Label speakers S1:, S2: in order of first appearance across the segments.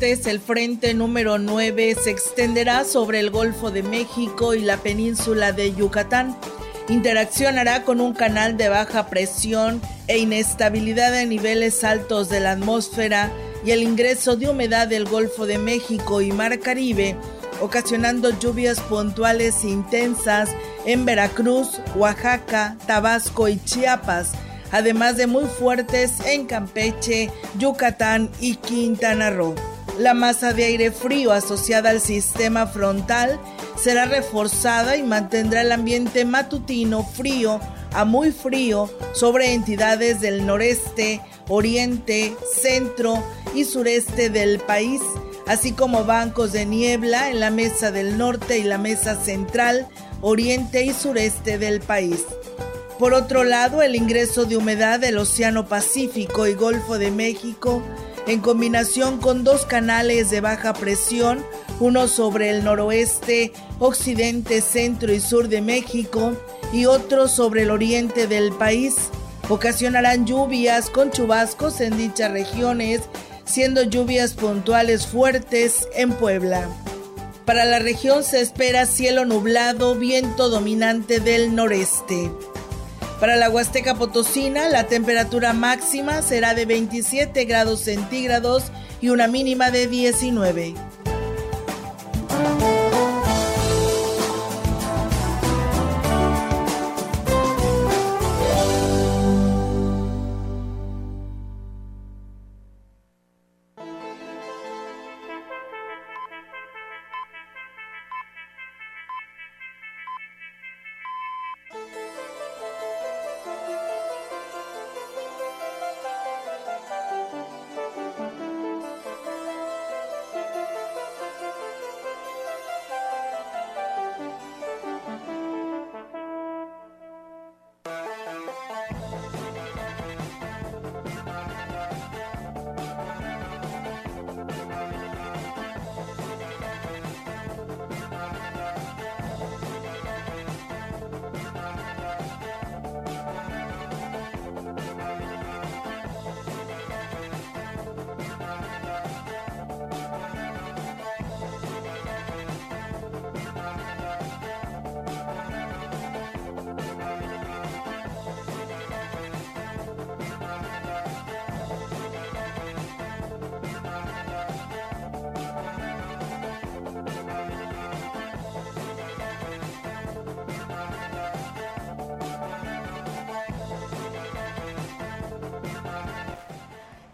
S1: El frente número 9 se extenderá sobre el Golfo de México y la península de Yucatán. Interaccionará con un canal de baja presión e inestabilidad a niveles altos de la atmósfera y el ingreso de humedad del Golfo de México y Mar Caribe, ocasionando lluvias puntuales intensas en Veracruz, Oaxaca, Tabasco y Chiapas además de muy fuertes en Campeche, Yucatán y Quintana Roo. La masa de aire frío asociada al sistema frontal será reforzada y mantendrá el ambiente matutino frío a muy frío sobre entidades del noreste, oriente, centro y sureste del país, así como bancos de niebla en la mesa del norte y la mesa central, oriente y sureste del país. Por otro lado, el ingreso de humedad del Océano Pacífico y Golfo de México, en combinación con dos canales de baja presión, uno sobre el noroeste, occidente, centro y sur de México y otro sobre el oriente del país, ocasionarán lluvias con chubascos en dichas regiones, siendo lluvias puntuales fuertes en Puebla. Para la región se espera cielo nublado, viento dominante del noreste. Para la Huasteca Potosina, la temperatura máxima será de 27 grados centígrados y una mínima de 19.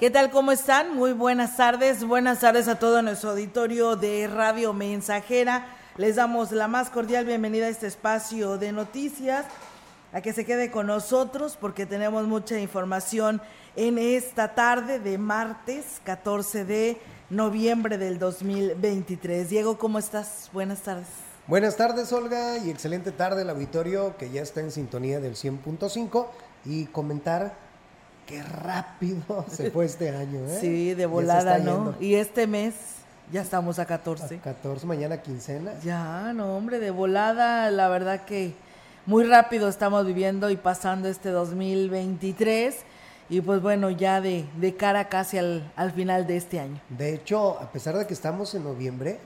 S1: ¿Qué tal? ¿Cómo están? Muy buenas tardes. Buenas tardes a todo nuestro auditorio de Radio Mensajera. Les damos la más cordial bienvenida a este espacio de noticias, a que se quede con nosotros porque tenemos mucha información en esta tarde de martes 14 de noviembre del 2023. Diego, ¿cómo estás? Buenas tardes.
S2: Buenas tardes, Olga, y excelente tarde el auditorio que ya está en sintonía del 100.5 y comentar Qué rápido se fue este año, ¿eh?
S1: Sí, de volada, ¿no? Y este mes ya estamos a 14.
S2: A 14, mañana quincena.
S1: Ya, no, hombre, de volada, la verdad que muy rápido estamos viviendo y pasando este 2023 y pues bueno, ya de, de cara casi al, al final de este año.
S2: De hecho, a pesar de que estamos en noviembre,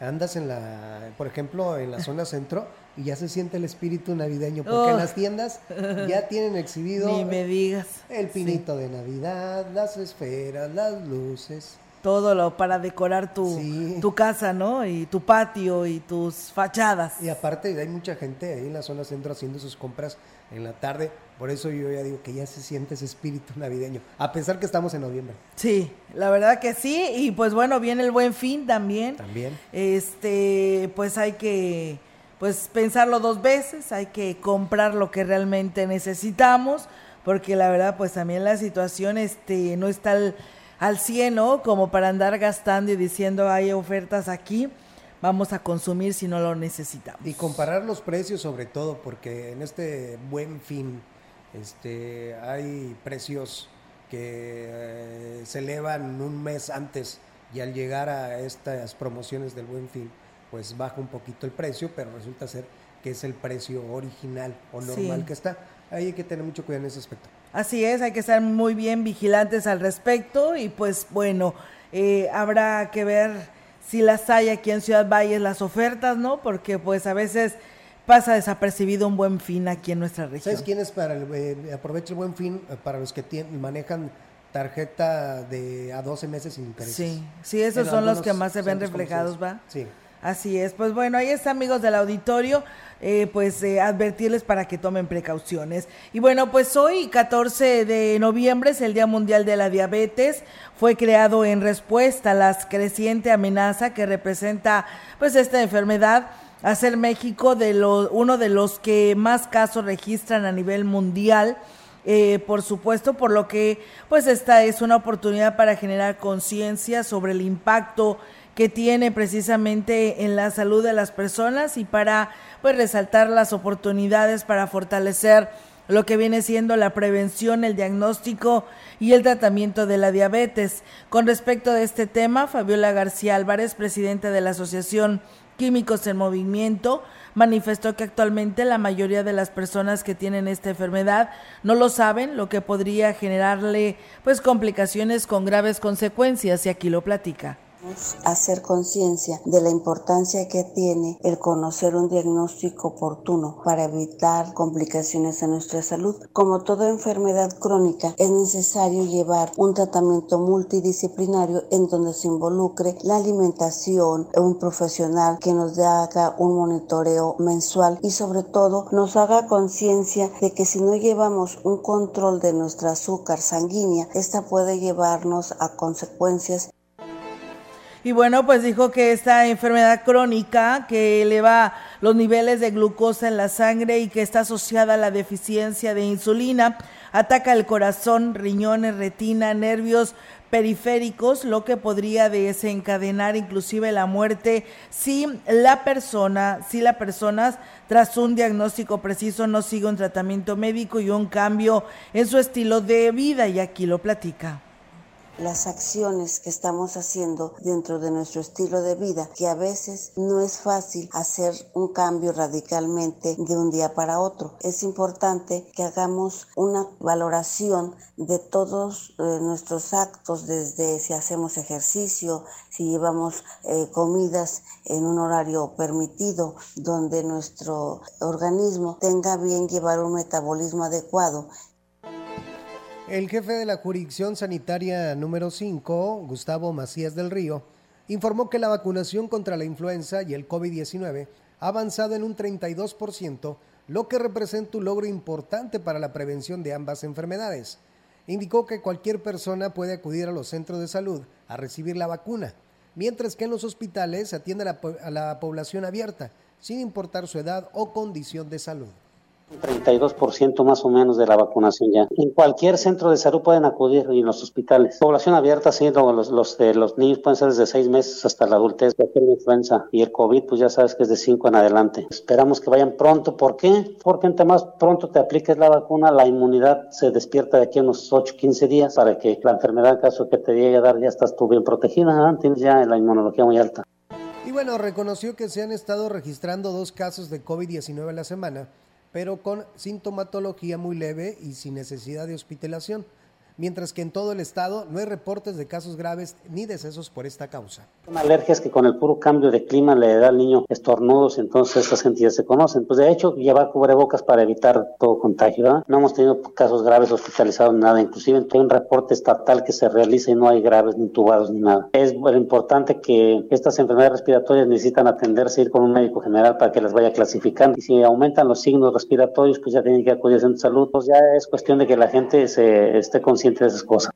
S2: andas en la, por ejemplo, en la zona centro y ya se siente el espíritu navideño, porque en oh. las tiendas ya tienen exhibido
S1: Ni me digas.
S2: el pinito de Navidad, las esferas, las luces.
S1: todo lo para decorar tu, tu casa, ¿no? Y tu patio y tus fachadas.
S2: Y aparte hay mucha gente ahí en la zona centro haciendo sus compras en la tarde. Por eso yo ya digo que ya se siente ese espíritu navideño, a pesar que estamos en noviembre.
S1: Sí, la verdad que sí. Y pues bueno, viene el buen fin también.
S2: También.
S1: Este, pues hay que pues pensarlo dos veces, hay que comprar lo que realmente necesitamos, porque la verdad pues también la situación este no está al al cielo Como para andar gastando y diciendo hay ofertas aquí, vamos a consumir si no lo necesitamos.
S2: Y comparar los precios sobre todo, porque en este buen fin este, hay precios que eh, se elevan un mes antes y al llegar a estas promociones del buen fin, pues baja un poquito el precio, pero resulta ser que es el precio original o normal que está. Ahí hay que tener mucho cuidado en ese aspecto.
S1: Así es, hay que estar muy bien vigilantes al respecto y pues bueno, eh, habrá que ver si las hay aquí en Ciudad Valles las ofertas, ¿no? Porque pues a veces pasa desapercibido un buen fin aquí en nuestra región.
S2: ¿Sabes quién es para el, eh, aprovecha el buen fin eh, para los que tienen, manejan tarjeta de a 12 meses sin interés?
S1: Sí, sí, esos son los que más se ven reflejados, ¿va?
S2: Sí.
S1: Así es, pues bueno, ahí está amigos del auditorio, eh, pues eh, advertirles para que tomen precauciones. Y bueno, pues hoy 14 de noviembre es el Día Mundial de la Diabetes, fue creado en respuesta a la creciente amenaza que representa pues esta enfermedad hacer México de lo, uno de los que más casos registran a nivel mundial. Eh, por supuesto, por lo que pues esta es una oportunidad para generar conciencia sobre el impacto que tiene precisamente en la salud de las personas y para pues resaltar las oportunidades para fortalecer lo que viene siendo la prevención, el diagnóstico y el tratamiento de la diabetes. Con respecto de este tema, Fabiola García Álvarez, presidente de la Asociación Químicos en Movimiento, manifestó que actualmente la mayoría de las personas que tienen esta enfermedad no lo saben, lo que podría generarle pues complicaciones con graves consecuencias y aquí lo platica
S3: hacer conciencia de la importancia que tiene el conocer un diagnóstico oportuno para evitar complicaciones en nuestra salud. Como toda enfermedad crónica, es necesario llevar un tratamiento multidisciplinario en donde se involucre la alimentación, un profesional que nos haga un monitoreo mensual y sobre todo nos haga conciencia de que si no llevamos un control de nuestra azúcar sanguínea, esta puede llevarnos a consecuencias
S1: y bueno, pues dijo que esta enfermedad crónica que eleva los niveles de glucosa en la sangre y que está asociada a la deficiencia de insulina, ataca el corazón, riñones, retina, nervios periféricos, lo que podría desencadenar inclusive la muerte si la persona, si la persona tras un diagnóstico preciso no sigue un tratamiento médico y un cambio en su estilo de vida. Y aquí lo platica
S3: las acciones que estamos haciendo dentro de nuestro estilo de vida, que a veces no es fácil hacer un cambio radicalmente de un día para otro. Es importante que hagamos una valoración de todos eh, nuestros actos, desde si hacemos ejercicio, si llevamos eh, comidas en un horario permitido, donde nuestro organismo tenga bien llevar un metabolismo adecuado
S2: el jefe de la jurisdicción sanitaria número 5, Gustavo Macías del Río, informó que la vacunación contra la influenza y el COVID-19 ha avanzado en un 32%, lo que representa un logro importante para la prevención de ambas enfermedades. Indicó que cualquier persona puede acudir a los centros de salud a recibir la vacuna, mientras que en los hospitales se atiende a la, población abierta, sin importar su edad o condición de salud.
S4: 32% más o menos de la vacunación ya. En cualquier centro de salud pueden acudir y en los hospitales. Población abierta, sí, los, los de los niños pueden ser desde seis meses hasta la adultez, la influenza y el COVID, pues ya sabes que es de cinco en adelante. Esperamos que vayan pronto. ¿Por qué? Porque entre más pronto te apliques la vacuna, la inmunidad se despierta de aquí a unos 8, 15 días para que la enfermedad, en caso que te llegue a dar, ya estás tú bien protegida. ¿eh? Tienes ya la inmunología muy alta.
S2: Y bueno, reconoció que se han estado registrando dos casos de COVID-19 a la semana pero con sintomatología muy leve y sin necesidad de hospitalización. Mientras que en todo el estado no hay reportes de casos graves ni decesos por esta causa.
S4: Una alergia es que con el puro cambio de clima le da al niño estornudos, entonces estas ya se conocen. Pues de hecho, llevar cubrebocas para evitar todo contagio. No hemos tenido casos graves hospitalizados nada, inclusive hay un reporte estatal que se realiza y no hay graves ni tubados ni nada. Es importante que estas enfermedades respiratorias necesitan atenderse, ir con un médico general para que las vaya clasificando. Y si aumentan los signos respiratorios, pues ya tienen que acudir a salud. Pues ya es cuestión de que la gente se esté consciente de esas cosas.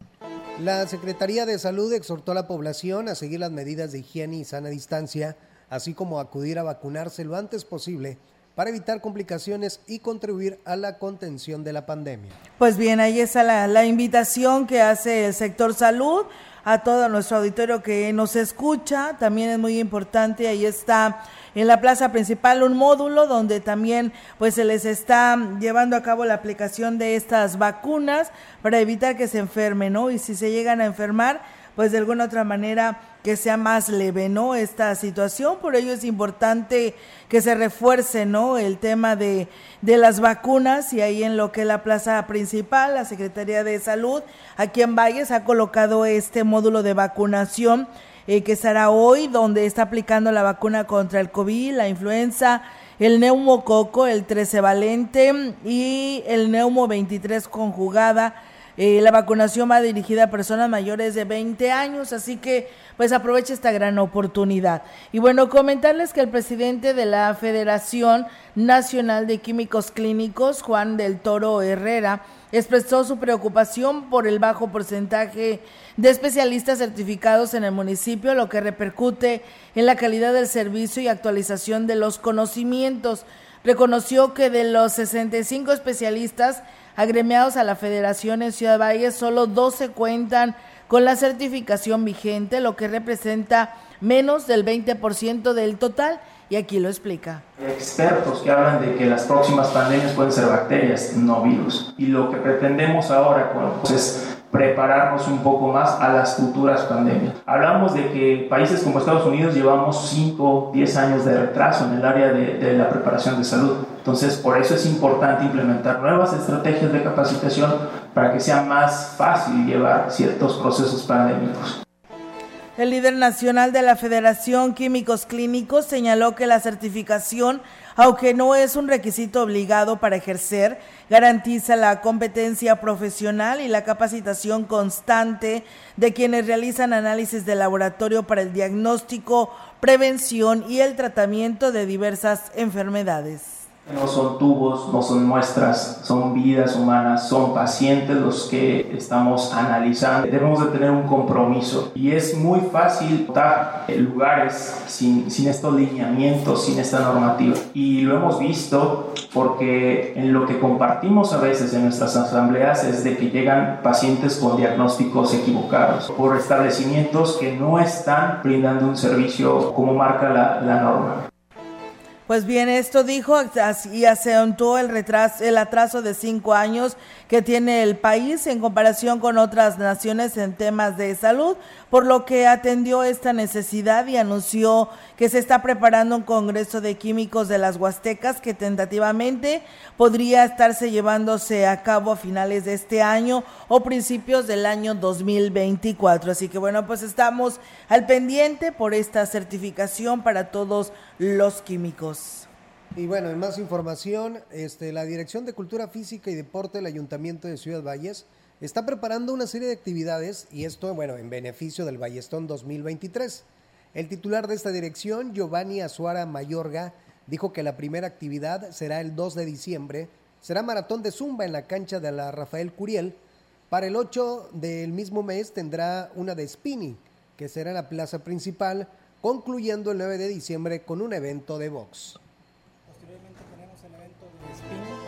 S2: La Secretaría de Salud exhortó a la población a seguir las medidas de higiene y sana distancia, así como acudir a vacunarse lo antes posible para evitar complicaciones y contribuir a la contención de la pandemia.
S1: Pues bien, ahí está la, la invitación que hace el sector salud a todo nuestro auditorio que nos escucha. También es muy importante, ahí está en la plaza principal un módulo donde también pues se les está llevando a cabo la aplicación de estas vacunas para evitar que se enfermen, ¿no? Y si se llegan a enfermar, pues de alguna otra manera que sea más leve, ¿no? Esta situación, por ello es importante que se refuerce, ¿no? El tema de, de las vacunas y ahí en lo que es la plaza principal, la Secretaría de Salud, aquí en Valles ha colocado este módulo de vacunación eh, que estará hoy, donde está aplicando la vacuna contra el COVID, la influenza, el neumococo, el 13 valente y el neumo 23 conjugada eh, la vacunación va dirigida a personas mayores de 20 años, así que pues aproveche esta gran oportunidad. Y bueno, comentarles que el presidente de la Federación Nacional de Químicos Clínicos, Juan del Toro Herrera, expresó su preocupación por el bajo porcentaje de especialistas certificados en el municipio, lo que repercute en la calidad del servicio y actualización de los conocimientos. Reconoció que de los 65 especialistas agremiados a la Federación en Ciudad Valle, solo 12 cuentan con la certificación vigente, lo que representa menos del 20% del total. Y aquí lo explica.
S5: Expertos que hablan de que las próximas pandemias pueden ser bacterias, no virus. Y lo que pretendemos ahora pues, es prepararnos un poco más a las futuras pandemias. Hablamos de que países como Estados Unidos llevamos 5, 10 años de retraso en el área de, de, la preparación de salud. Entonces, por eso es importante implementar nuevas estrategias de capacitación para que sea más fácil llevar ciertos procesos pandémicos.
S1: El líder nacional de la Federación Químicos Clínicos señaló que la certificación, aunque no es un requisito obligado para ejercer, garantiza la competencia profesional y la capacitación constante de quienes realizan análisis de laboratorio para el diagnóstico, prevención y el tratamiento de diversas enfermedades.
S5: No son tubos, no son muestras, son vidas humanas, son pacientes los que estamos analizando. Debemos de tener un compromiso y es muy fácil votar lugares sin, sin estos lineamientos, sin esta normativa. Y lo hemos visto porque en lo que compartimos a veces en nuestras asambleas es de que llegan pacientes con diagnósticos equivocados por establecimientos que no están brindando un servicio como marca la, la norma.
S1: Pues bien, esto dijo y acentuó el, retraso, el atraso de cinco años que tiene el país en comparación con otras naciones en temas de salud, por lo que atendió esta necesidad y anunció que se está preparando un congreso de químicos de las Huastecas que tentativamente podría estarse llevándose a cabo a finales de este año o principios del año 2024. Así que bueno, pues estamos al pendiente por esta certificación para todos los químicos.
S2: Y bueno, en más información, este, la Dirección de Cultura Física y Deporte del Ayuntamiento de Ciudad Valles está preparando una serie de actividades y esto, bueno, en beneficio del Ballestón 2023. El titular de esta dirección, Giovanni Azuara Mayorga, dijo que la primera actividad será el 2 de diciembre, será maratón de zumba en la cancha de la Rafael Curiel. Para el 8 del mismo mes tendrá una de spinning, que será en la plaza principal, concluyendo el 9 de diciembre con un evento de box. Posteriormente tenemos el evento de spinning.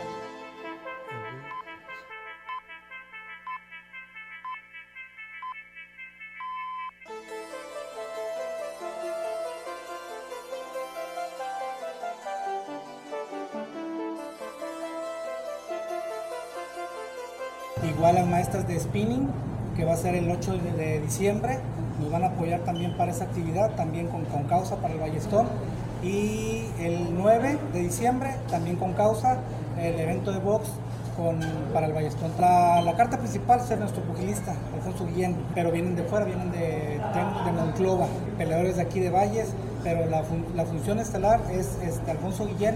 S6: Igual las maestras de spinning, que va a ser el 8 de diciembre, nos van a apoyar también para esa actividad, también con, con causa para el Ballestón. Y el 9 de diciembre, también con causa, el evento de box con, para el Ballestón. La, la carta principal es nuestro pugilista, Alfonso Guillén, pero vienen de fuera, vienen de, de Monclova, peleadores de aquí de Valles, pero la, la función estelar es este, Alfonso Guillén.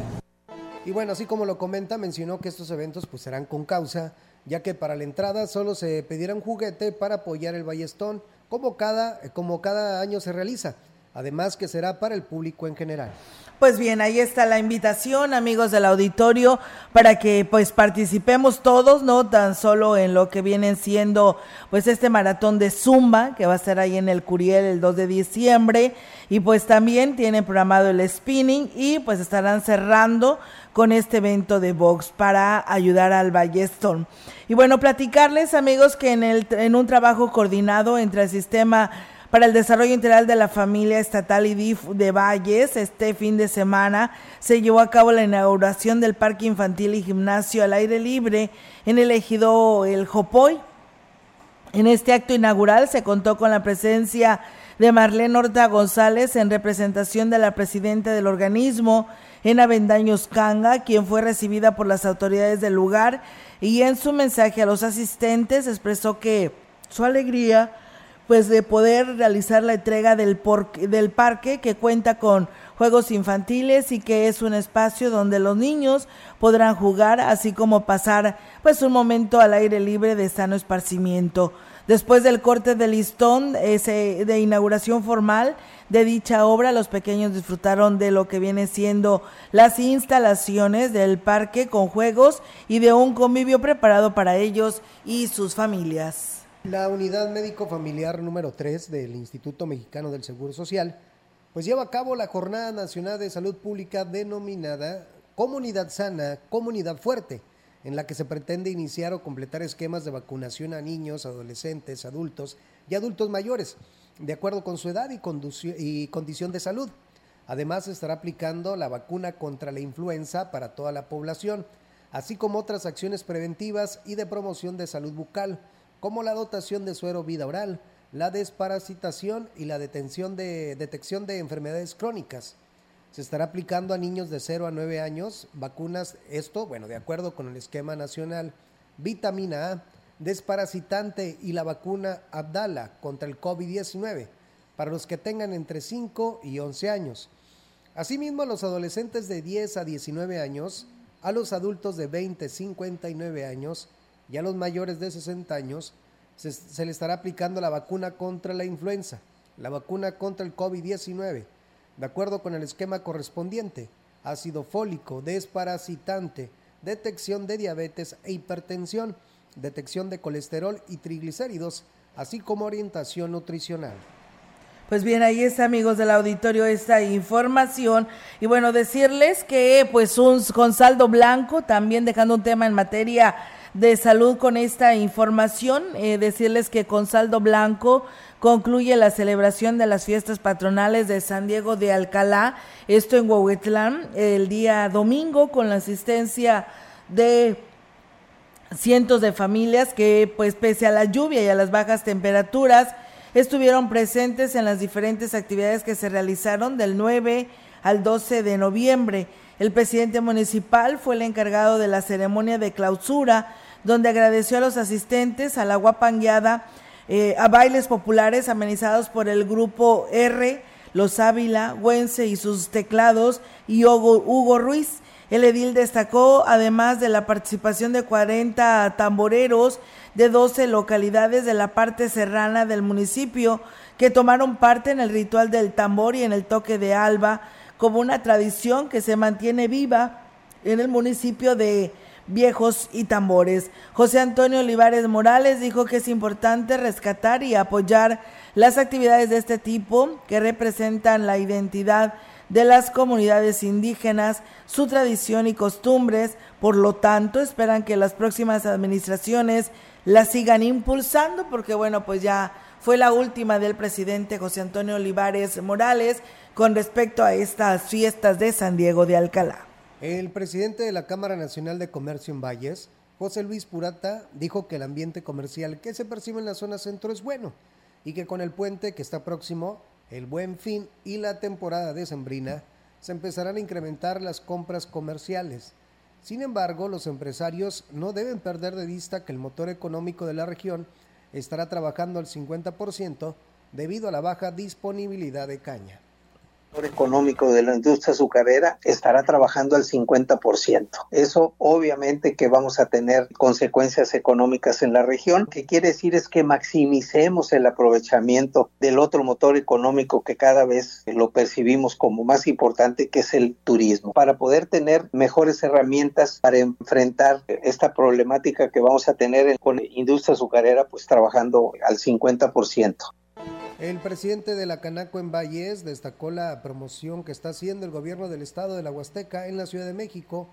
S2: Y bueno, así como lo comenta, mencionó que estos eventos pues serán con causa, ya que para la entrada solo se pedirá un juguete para apoyar el Ballestón, como cada, como cada año se realiza, además que será para el público en general.
S1: Pues bien, ahí está la invitación, amigos del auditorio, para que pues participemos todos, no tan solo en lo que vienen siendo pues este maratón de Zumba, que va a ser ahí en el Curiel el 2 de diciembre, y pues también tienen programado el spinning y pues estarán cerrando con este evento de box para ayudar al Balleston. Y bueno, platicarles, amigos, que en, el, en un trabajo coordinado entre el sistema para el Desarrollo Integral de la Familia Estatal IDIF de Valles. Este fin de semana se llevó a cabo la inauguración del Parque Infantil y Gimnasio al aire libre en el ejido El Jopoy. En este acto inaugural se contó con la presencia de Marlene Horta González en representación de la presidenta del organismo, en Avendaños Canga, quien fue recibida por las autoridades del lugar y en su mensaje a los asistentes expresó que su alegría pues de poder realizar la entrega del, del parque que cuenta con juegos infantiles y que es un espacio donde los niños podrán jugar así como pasar pues un momento al aire libre de sano esparcimiento. Después del corte de listón ese, de inauguración formal de dicha obra, los pequeños disfrutaron de lo que viene siendo las instalaciones del parque con juegos y de un convivio preparado para ellos y sus familias.
S2: La unidad médico familiar número 3 del Instituto Mexicano del Seguro Social pues lleva a cabo la Jornada Nacional de Salud Pública denominada Comunidad Sana, Comunidad Fuerte, en la que se pretende iniciar o completar esquemas de vacunación a niños, adolescentes, adultos y adultos mayores, de acuerdo con su edad y, y condición de salud. Además, se estará aplicando la vacuna contra la influenza para toda la población, así como otras acciones preventivas y de promoción de salud bucal como la dotación de suero vida oral, la desparasitación y la detención de, detección de enfermedades crónicas. Se estará aplicando a niños de 0 a 9 años vacunas, esto, bueno, de acuerdo con el esquema nacional, vitamina A, desparasitante y la vacuna Abdala contra el COVID-19 para los que tengan entre 5 y 11 años. Asimismo, a los adolescentes de 10 a 19 años, a los adultos de 20 a 59 años, y a los mayores de 60 años se, le estará aplicando la vacuna contra la influenza, la vacuna contra el COVID-19, de acuerdo con el esquema correspondiente, ácido fólico, desparasitante, detección de diabetes e hipertensión, detección de colesterol y triglicéridos, así como orientación nutricional.
S1: Pues bien, ahí está, amigos del auditorio, esta información. Y bueno, decirles que pues un con saldo blanco, también dejando un tema en materia de salud con esta información. Eh, decirles que con saldo blanco concluye la celebración de las fiestas patronales de San Diego de Alcalá, esto en Huehuetlán, el día domingo con la asistencia de cientos de familias que pues pese a la lluvia y a las bajas temperaturas estuvieron presentes en las diferentes actividades que se realizaron del 9 al 12 de noviembre. El presidente municipal fue el encargado de la ceremonia de clausura donde agradeció a los asistentes a la guapangueada, eh, a bailes populares amenizados por el grupo R, Los Ávila, Güense y sus teclados y Hugo, Ruiz. El edil destacó, además de la participación de 40 tamboreros de 12 localidades de la parte serrana del municipio, que tomaron parte en el ritual del tambor y en el toque de alba, como una tradición que se mantiene viva en el municipio de viejos y tambores. José Antonio Olivares Morales dijo que es importante rescatar y apoyar las actividades de este tipo que representan la identidad de las comunidades indígenas, su tradición y costumbres. Por lo tanto, esperan que las próximas administraciones las sigan impulsando porque, bueno, pues ya fue la última del presidente José Antonio Olivares Morales con respecto a estas fiestas de San Diego de Alcalá.
S2: El presidente de la Cámara Nacional de Comercio en Valles, José Luis Purata, dijo que el ambiente comercial que se percibe en la zona centro es bueno y que con el puente que está próximo, el buen fin y la temporada de Sembrina, se empezarán a incrementar las compras comerciales. Sin embargo, los empresarios no deben perder de vista que el motor económico de la región estará trabajando al 50% debido a la baja disponibilidad de caña
S7: económico de la industria azucarera estará trabajando al 50%. Eso obviamente que vamos a tener consecuencias económicas en la región. que quiere decir es que maximicemos el aprovechamiento del otro motor económico que cada vez lo percibimos como más importante, que es el turismo, para poder tener mejores herramientas para enfrentar esta problemática que vamos a tener con industria azucarera, pues trabajando al 50%.
S2: El presidente de la Canaco en Valles destacó la promoción que está haciendo el gobierno del estado de la Huasteca en la Ciudad de México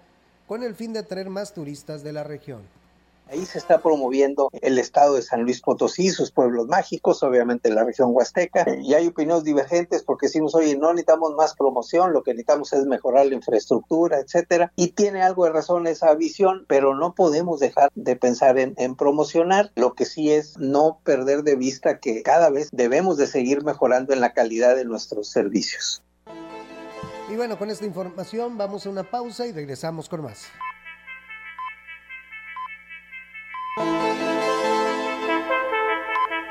S2: con el fin de atraer más turistas de la región.
S7: Ahí se está promoviendo el estado de San Luis Potosí, sus pueblos mágicos, obviamente la región huasteca, y hay opiniones divergentes porque decimos, oye, no necesitamos más promoción, lo que necesitamos es mejorar la infraestructura, etcétera, y tiene algo de razón esa visión, pero no podemos dejar de pensar en, en promocionar, lo que sí es no perder de vista que cada vez debemos de seguir mejorando en la calidad de nuestros servicios.
S2: Y bueno, con esta información vamos a una pausa y regresamos con más.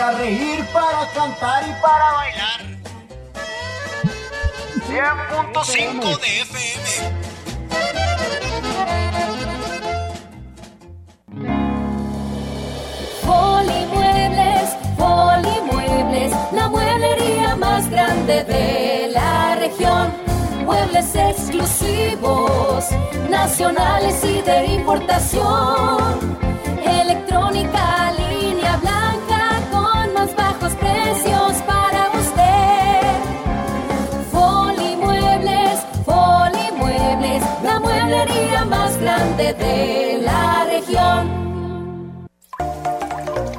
S8: Para reír, para cantar y para bailar. 100.5 de FM.
S9: Polimuebles, Polimuebles, la mueblería más grande de la región. Muebles exclusivos, nacionales y de importación de la región.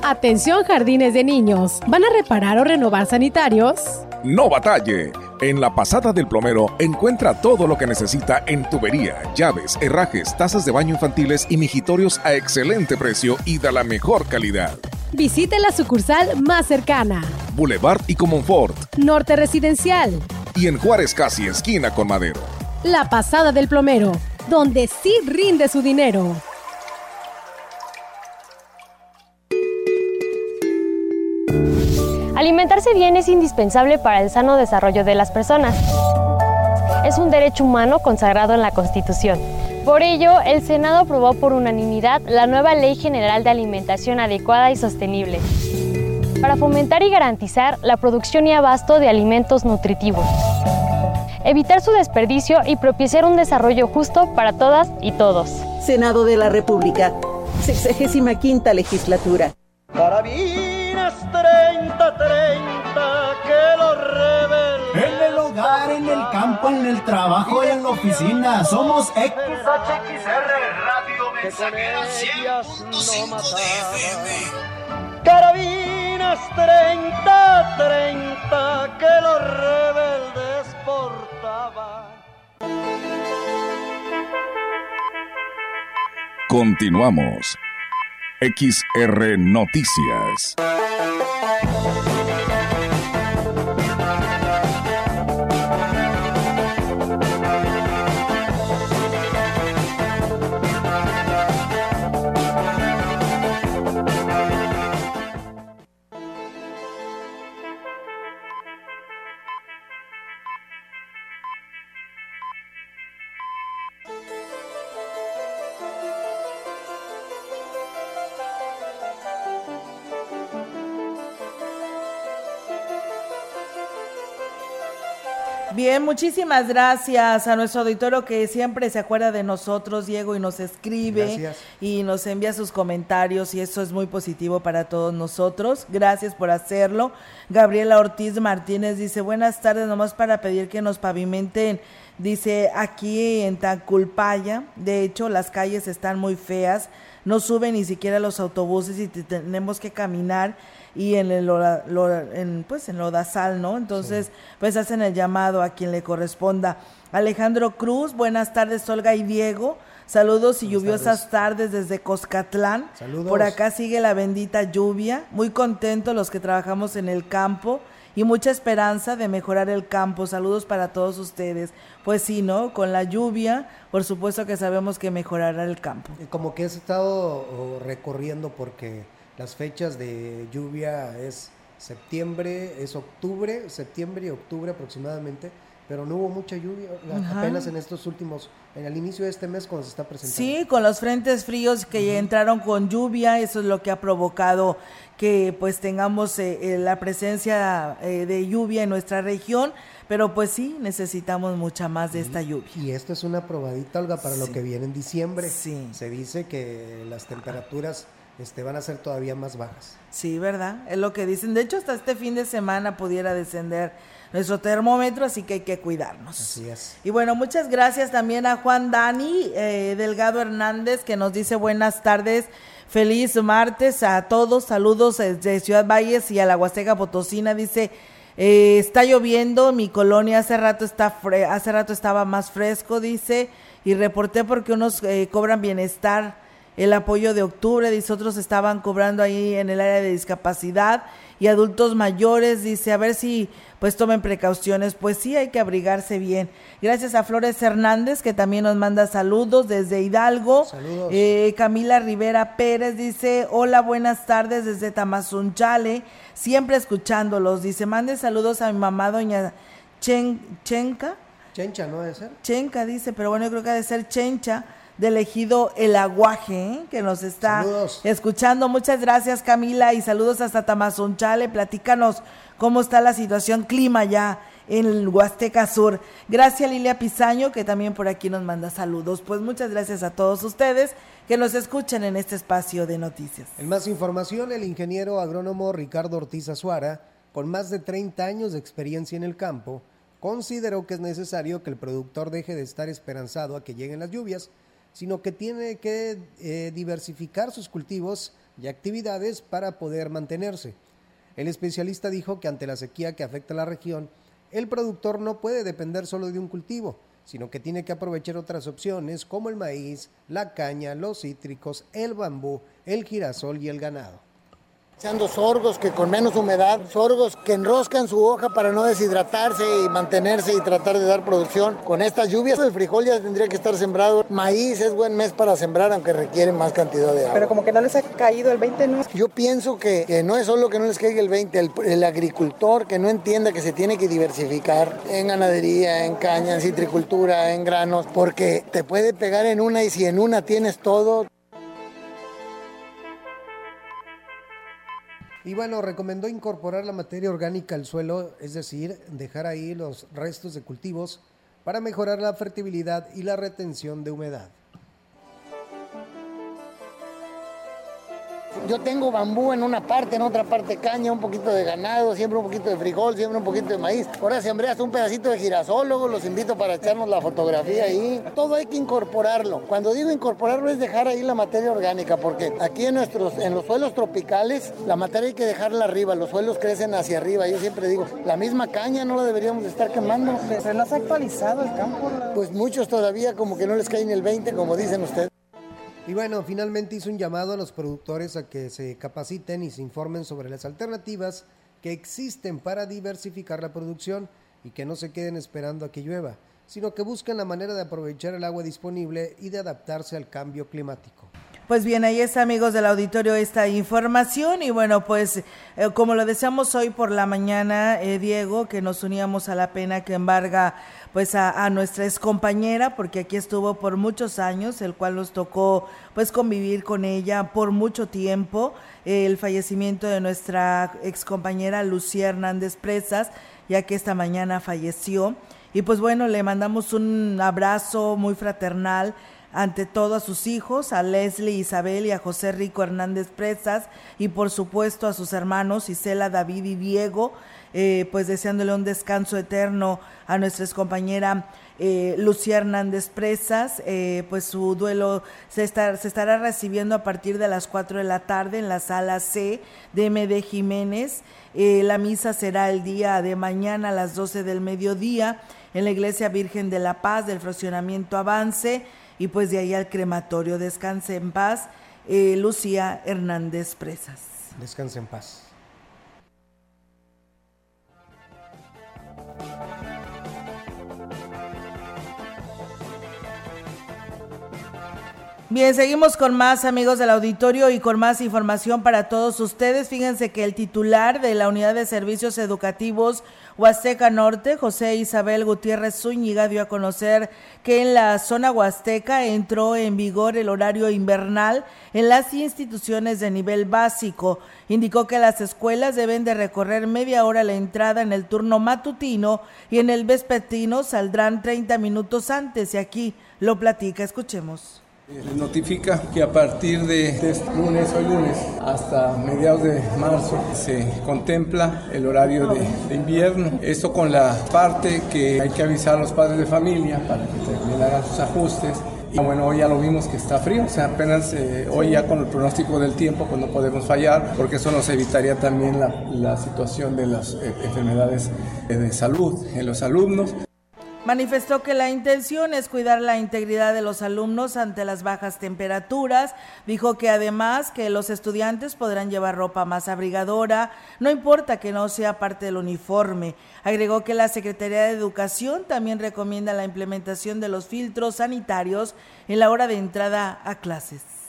S10: Atención jardines de niños, ¿van a reparar o renovar sanitarios?
S11: No batalle. En la pasada del plomero encuentra todo lo que necesita en tubería, llaves, herrajes, tazas de baño infantiles y mijitorios a excelente precio y de la mejor calidad.
S10: Visite la sucursal más cercana.
S11: Boulevard y Comonfort.
S10: Norte Residencial.
S11: Y en Juárez Casi, esquina con Madero.
S10: La pasada del plomero, donde sí rinde su dinero.
S12: Alimentarse bien es indispensable para el sano desarrollo de las personas. Es un derecho humano consagrado en la Constitución. Por ello, el Senado aprobó por unanimidad la nueva Ley General de Alimentación Adecuada y Sostenible para fomentar y garantizar la producción y abasto de alimentos nutritivos, evitar su desperdicio y propiciar un desarrollo justo para todas y todos.
S13: Senado de la República, 65 legislatura.
S8: 30, 30, que los rebeldes.
S14: En el hogar, en el campo, en el trabajo y en la oficina. Somos XHXR Radio Mensajera 100.5 de FM.
S8: Carabinas 30, 30, que los rebeldes portaban.
S11: Continuamos. XR Noticias.
S1: Bien, muchísimas gracias a nuestro auditorio que siempre se acuerda de nosotros, Diego, y nos escribe
S2: Gracias.
S1: y nos envía sus comentarios y eso es muy positivo para todos nosotros. Gracias por hacerlo. Gabriela Ortiz Martínez dice, buenas tardes, nomás para pedir que nos pavimenten, dice, aquí en Taculpaya, de hecho las calles están muy feas, no suben ni siquiera los autobuses y te- tenemos que caminar y en el Loda- en, pues en Lodazal, ¿no? Entonces, pues hacen el llamado a quien le corresponda. Alejandro Cruz, buenas tardes, Olga y Diego. Saludos y lluviosas tardes. desde Coscatlán.
S2: Saludos.
S1: Por acá sigue la bendita lluvia. Muy contentos los que trabajamos en el campo y mucha esperanza de mejorar el campo. Saludos para todos ustedes. Pues sí, ¿no? Con la lluvia, por supuesto que sabemos que mejorará el campo.
S2: Como que has estado recorriendo porque las fechas de lluvia es septiembre, es octubre, septiembre y octubre aproximadamente, pero no hubo mucha lluvia
S1: Ajá.
S2: apenas en estos últimos, en el inicio de este mes cuando se está presentando.
S1: Sí, con los frentes fríos que ya entraron con lluvia, eso es lo que ha provocado que pues tengamos eh, eh, la presencia eh, de lluvia en nuestra región, pero pues sí, necesitamos mucha más de esta lluvia.
S2: Y esto es una probadita, Olga, para
S1: Sí.
S2: lo que viene en diciembre.
S1: Sí.
S2: Se dice que las temperaturas este, van a ser todavía más bajas.
S1: Sí, ¿verdad? Es lo que dicen. De hecho, hasta este fin de semana pudiera descender nuestro termómetro, así que hay que cuidarnos.
S2: Así es.
S1: Y bueno, muchas gracias también a Juan Dani eh, Delgado Hernández, que nos dice buenas tardes, feliz martes a todos, saludos desde Ciudad Valles y a la Huasteca Potosina, dice, eh, está lloviendo, mi colonia hace rato, está fre- hace rato estaba más fresco, dice, y reporté porque unos eh, cobran bienestar el apoyo de octubre, dice, otros estaban cobrando ahí en el área de discapacidad y adultos mayores, dice, a ver si pues tomen precauciones, pues sí hay que abrigarse bien. Gracias a Flores Hernández, que también nos manda saludos desde Hidalgo.
S2: Saludos.
S1: Eh, Camila Rivera Pérez dice, hola, buenas tardes desde Tamazunchale, siempre escuchándolos, dice, mande saludos a mi mamá, doña Chen, Chenca.
S2: Chencha, ¿no debe ser?
S1: Chenca dice, pero bueno, yo creo que ha de ser Chencha del ejido El Aguaje, que nos está
S2: Saludos.
S1: escuchando. Muchas gracias, Camila, y saludos hasta Tamazunchale. Platícanos cómo está la situación clima ya en el Huasteca Sur. Gracias, Lilia Pizaño, que también por aquí nos manda saludos. Pues muchas gracias a todos ustedes que nos escuchan en este espacio de noticias.
S2: En más información, el ingeniero agrónomo Ricardo Ortiz Azuara, con más de 30 años de experiencia en el campo, consideró que es necesario que el productor deje de estar esperanzado a que lleguen las lluvias, sino que tiene que eh, diversificar sus cultivos y actividades para poder mantenerse. El especialista dijo que ante la sequía que afecta a la región, el productor no puede depender solo de un cultivo, sino que tiene que aprovechar otras opciones como el maíz, la caña, los cítricos, el bambú, el girasol y el ganado.
S15: Echando sorgos que con menos humedad, sorgos que enroscan su hoja para no deshidratarse y mantenerse y tratar de dar producción. Con estas lluvias el frijol ya tendría que estar sembrado. Maíz es buen mes para sembrar aunque requiere más cantidad de agua.
S16: Pero como que no les ha caído el 20, ¿no?
S15: Yo pienso que, que no es solo que no les caiga el 20, el, el agricultor que no entienda que se tiene que diversificar en ganadería, en caña, en citricultura, en granos, porque te puede pegar en una y si en una tienes todo,
S2: Y bueno, recomendó incorporar la materia orgánica al suelo, es decir, dejar ahí los restos de cultivos para mejorar la fertilidad y la retención de humedad.
S15: Yo tengo bambú en una parte, en otra parte caña, un poquito de ganado, siempre un poquito de frijol, siempre un poquito de maíz. Ahora sembré hasta un pedacito de girasol, luego los invito para echarnos la fotografía ahí. Todo hay que incorporarlo. Cuando digo incorporarlo es dejar ahí la materia orgánica, porque aquí en nuestros, en los suelos tropicales, la materia hay que dejarla arriba, los suelos crecen hacia arriba. Yo siempre digo, la misma caña no la deberíamos de estar quemando.
S16: Se ha actualizado el campo.
S15: Pues muchos todavía como que no les cae ni el 20, como dicen ustedes.
S2: Y bueno, finalmente hizo un llamado a los productores a que se capaciten y se informen sobre las alternativas que existen para diversificar la producción y que no se queden esperando a que llueva, sino que busquen la manera de aprovechar el agua disponible y de adaptarse al cambio climático.
S1: Pues bien, ahí está, amigos del auditorio, esta información. Y bueno, pues eh, como lo deseamos hoy por la mañana, eh, Diego, que nos uníamos a la pena que embarga pues a, a nuestra ex compañera, porque aquí estuvo por muchos años, el cual nos tocó pues convivir con ella por mucho tiempo. Eh, el fallecimiento de nuestra ex compañera Lucía Hernández Presas, ya que esta mañana falleció. Y pues bueno, le mandamos un abrazo muy fraternal ante todo a sus hijos, a Leslie Isabel y a José Rico Hernández Presas y por supuesto a sus hermanos Isela, David y Diego, eh, pues deseándole un descanso eterno a nuestra compañera eh, Lucía Hernández Presas, eh, pues su duelo se, se estará recibiendo a partir de las 4 de la tarde en la sala C de MD Jiménez. la misa será el día de mañana a las 12 del mediodía en la Iglesia Virgen de la Paz del Fraccionamiento Avance y pues de ahí al crematorio. Descanse en paz, eh, Lucía Hernández Presas.
S2: Descanse en paz.
S1: Bien, seguimos con más amigos del auditorio y con más información para todos ustedes. Fíjense que el titular de la Unidad de Servicios Educativos Huasteca Norte, José Isabel Gutiérrez Zúñiga, dio a conocer que en la zona huasteca entró en vigor el horario invernal en las instituciones de nivel básico. Indicó que las escuelas deben de recorrer media hora la entrada en el turno matutino y en el vespertino saldrán 30 minutos antes. Y aquí lo platica, escuchemos.
S17: Les notifica que a partir de este lunes, hoy lunes, hasta mediados de marzo, se contempla el horario de, invierno. Esto con la parte que hay que avisar a los padres de familia para que también hagan sus ajustes. Y bueno, hoy ya lo vimos que está frío, o sea, apenas eh, hoy ya con el pronóstico del tiempo, pues no podemos fallar, porque eso nos evitaría también la, situación de las eh, enfermedades eh, de salud en los alumnos.
S1: Manifestó que la intención es cuidar la integridad de los alumnos ante las bajas temperaturas. Dijo que además que los estudiantes podrán llevar ropa más abrigadora, no importa que no sea parte del uniforme. Agregó que la Secretaría de Educación también recomienda la implementación de los filtros sanitarios en la hora de entrada a clases.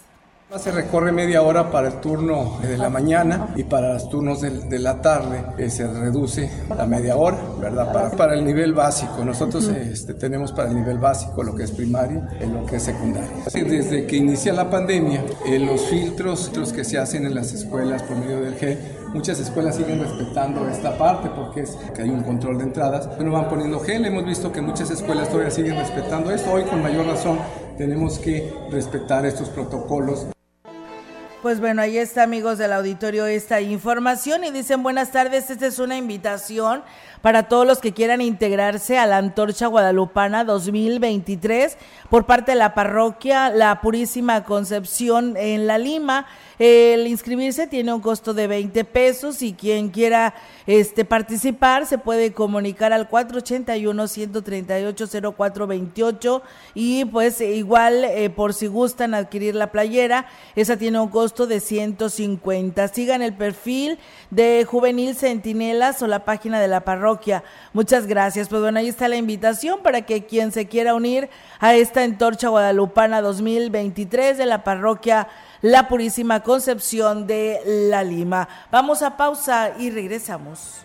S17: Se recorre media hora para el turno de la mañana y para los turnos de, la tarde eh, se reduce a media hora, ¿verdad? Para, para el nivel básico. Nosotros este, tenemos para el nivel básico lo que es primario y lo que es secundario. Desde que inicia la pandemia, eh, los filtros los que se hacen en las escuelas por medio del G, muchas escuelas siguen respetando esta parte porque es que hay un control de entradas, pero van poniendo gel. Hemos visto que muchas escuelas todavía siguen respetando esto. Hoy con mayor razón tenemos que respetar estos protocolos.
S1: Pues bueno, ahí está amigos del auditorio esta información y dicen buenas tardes, esta es una invitación para todos los que quieran integrarse a la Antorcha Guadalupana 2023 por parte de la parroquia La Purísima Concepción en La Lima. El inscribirse tiene un costo de 20 pesos y quien quiera este, participar se puede comunicar al 481-138-0428 y pues igual eh, por si gustan adquirir la playera, esa tiene un costo de 150. Sigan el perfil de Juvenil Centinelas o la página de la parroquia. Muchas gracias. Pues bueno, ahí está la invitación para que quien se quiera unir a esta Entorcha Guadalupana 2023 de la parroquia la Purísima Concepción de La Lima. Vamos a pausa y regresamos.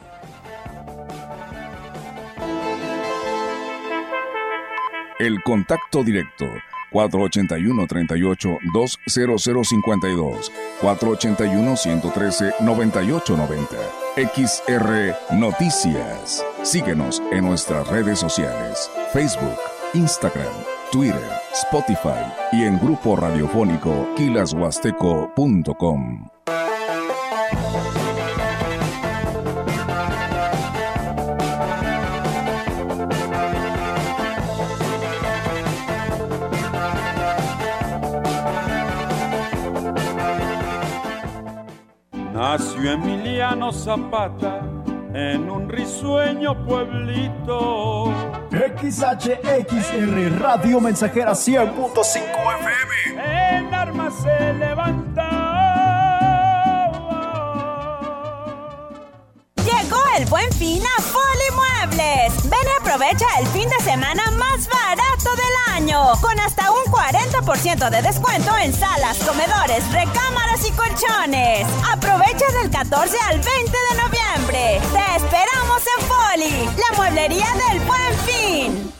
S11: El contacto directo 481-38-20052, 481-113-9890. XR Noticias. Síguenos en nuestras redes sociales, Facebook, Instagram, Twitter, Spotify y en grupo radiofónico kilashuasteco.com.
S18: Nació Emiliano Zapata en un risueño pueblito.
S14: XHXR Radio Mensajera 100.5
S18: FM. En armas se levanta.
S19: Llegó el buen fin a Foli Muebles. Ven y aprovecha el fin de semana más barato del año. Con hasta un 40% de descuento en salas, comedores, recámaras y colchones. Aprovecha del 14 al 20 de noviembre. Te esperamos en Foli, la mueblería del buen fin.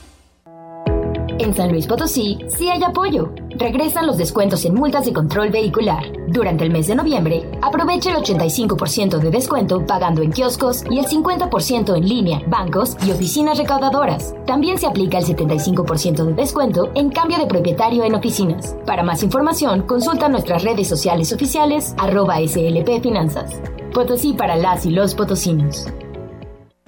S20: En San Luis Potosí sí hay apoyo. Regresan los descuentos en multas de control vehicular. Durante el mes de noviembre, aproveche el 85% de descuento pagando en kioscos y el 50% en línea, bancos y oficinas recaudadoras. También se aplica el 75% de descuento en cambio de propietario en oficinas. Para más información, consulta nuestras redes sociales oficiales arroba SLP Finanzas. Potosí para las y los potosinos.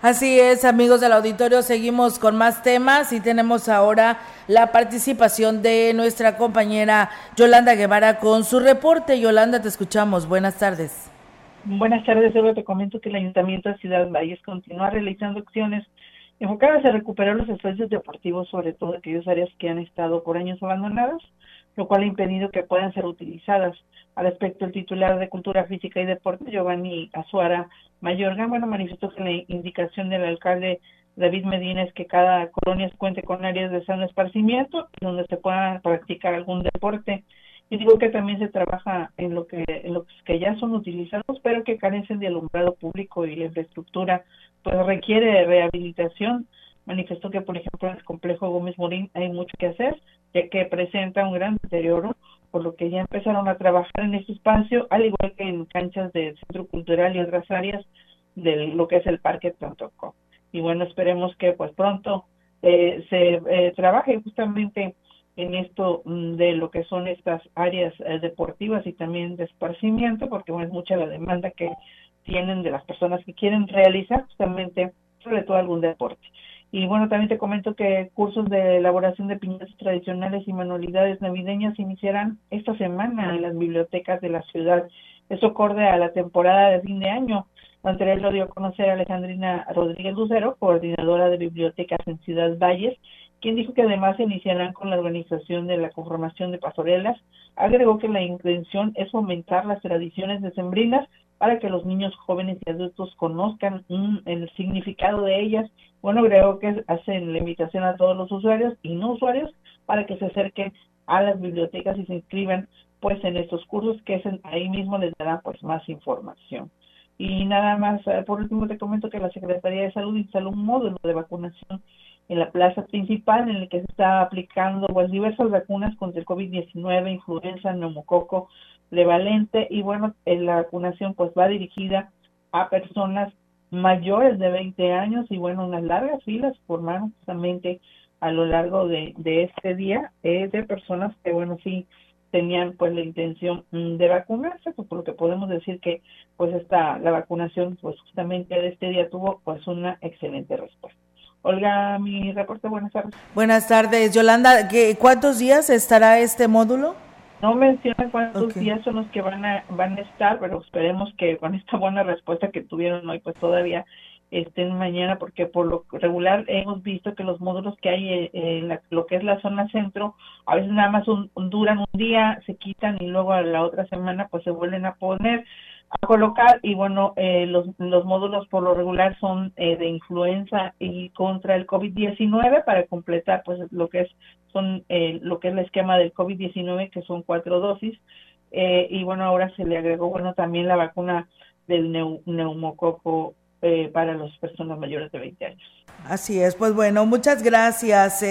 S1: Así es, amigos del auditorio, seguimos con más temas y tenemos ahora la participación de nuestra compañera Yolanda Guevara con su reporte. Yolanda, te escuchamos. Buenas tardes.
S21: Buenas tardes, solo te comento que el Ayuntamiento de Ciudad Valles continúa realizando acciones enfocadas a recuperar los espacios deportivos, sobre todo aquellas áreas que han estado por años abandonadas, lo cual ha impedido que puedan ser utilizadas. Al respecto, el titular de Cultura Física y Deporte, Giovanni Azuara Mayorga, bueno, manifestó que la indicación del alcalde David Medina es que cada colonia cuente con áreas de sano esparcimiento donde se pueda practicar algún deporte. Y digo que también se trabaja en lo que en los que ya son utilizados, pero que carecen de alumbrado público y la infraestructura pues requiere de rehabilitación. Manifestó que, por ejemplo, en el complejo Gómez Morín hay mucho que hacer, ya que presenta un gran deterioro, por lo que ya empezaron a trabajar en este espacio, al igual que en canchas del Centro Cultural y otras áreas de lo que es el Parque Tontoco. Y bueno, esperemos que pues pronto eh, se eh, trabaje justamente en esto mm, de lo que son estas áreas eh, deportivas y también de esparcimiento, porque bueno, es mucha la demanda que tienen de las personas que quieren realizar justamente, sobre todo algún deporte. Y bueno, también te comento que cursos de elaboración de piñatas tradicionales y manualidades navideñas iniciarán esta semana en las bibliotecas de la ciudad. Eso acorde a la temporada de fin de año. Anterior lo dio a conocer Alejandrina Rodríguez Lucero, coordinadora de bibliotecas en Ciudad Valles, quien dijo que además se iniciarán con la organización de la conformación de pastorelas. Agregó que la intención es fomentar las tradiciones decembrinas para que los niños jóvenes y adultos conozcan el significado de ellas. Bueno, creo que hacen la invitación a todos los usuarios y no usuarios para que se acerquen a las bibliotecas y se inscriban pues en estos cursos que ahí mismo les dará pues más información. Y nada más, eh, por último te comento que la Secretaría de Salud instaló un módulo de vacunación en la plaza principal en el que se está aplicando pues diversas vacunas contra el COVID-19, influenza, neumococo, prevalente y bueno, la vacunación pues va dirigida a personas mayores de 20 años y bueno, unas largas filas formaron justamente a lo largo de, de este día eh, de personas que bueno, sí tenían pues la intención mm, de vacunarse, pues por lo que podemos decir que pues esta la vacunación pues justamente de este día tuvo pues una excelente respuesta. Olga, mi reporte, buenas tardes.
S1: Buenas tardes, Yolanda, ¿qué, ¿cuántos días estará este módulo?
S21: No menciona cuántos días son los que van a, van a estar, pero esperemos que con esta buena respuesta que tuvieron hoy, pues todavía estén mañana, porque por lo regular hemos visto que los módulos que hay eh, en lo que es la zona centro, a veces nada más duran un día, se quitan y luego a la otra semana pues se vuelven a poner a colocar y bueno eh, los, los módulos por lo regular son eh, de influenza y contra el COVID-19 para completar pues lo que es son eh, lo que es el esquema del COVID-19 que son cuatro dosis y bueno ahora se le agregó bueno también la vacuna del neumococo para las personas mayores de 20 años.
S1: Así es, pues bueno, muchas gracias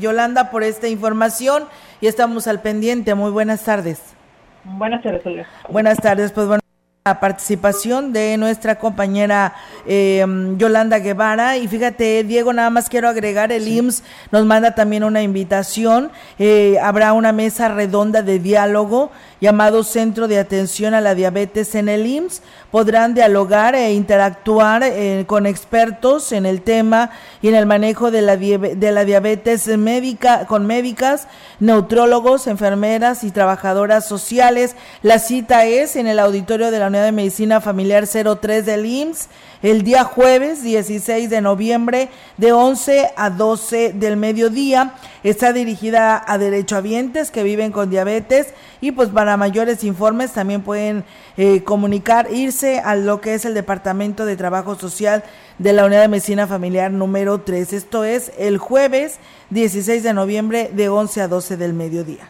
S1: Yolanda por esta información y estamos al pendiente. Muy buenas tardes.
S21: Buenas tardes, Olga.
S1: Buenas tardes, pues bueno la participación de nuestra compañera eh, Yolanda Guevara. Y fíjate Diego nada más quiero agregar el IMSS nos manda también una invitación. Eh, habrá una mesa redonda de diálogo llamado Centro de Atención a la Diabetes en el IMSS. Podrán dialogar e interactuar eh, con expertos en el tema y en el manejo de la, diabetes médica, con médicas, neutrólogos, enfermeras y trabajadoras sociales. La cita es en el auditorio de la Unidad de Medicina Familiar 03 del IMSS el día jueves 16 de noviembre de 11 a 12 del mediodía. Está dirigida a derechohabientes que viven con diabetes y pues para mayores informes también pueden eh, comunicar, irse a lo que es el Departamento de Trabajo Social de la Unidad de Medicina Familiar número 3. Esto es el jueves 16 de noviembre de 11 a 12 del mediodía.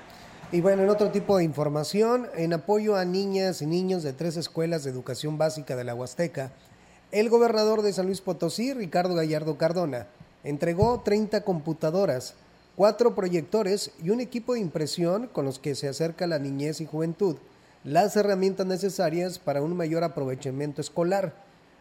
S2: Y bueno, en otro tipo de información, en apoyo a niñas y niños de tres escuelas de educación básica de la Huasteca, el gobernador de San Luis Potosí, Ricardo Gallardo Cardona, entregó 30 computadoras, cuatro proyectores y un equipo de impresión con los que se acerca la niñez y juventud las herramientas necesarias para un mayor aprovechamiento escolar.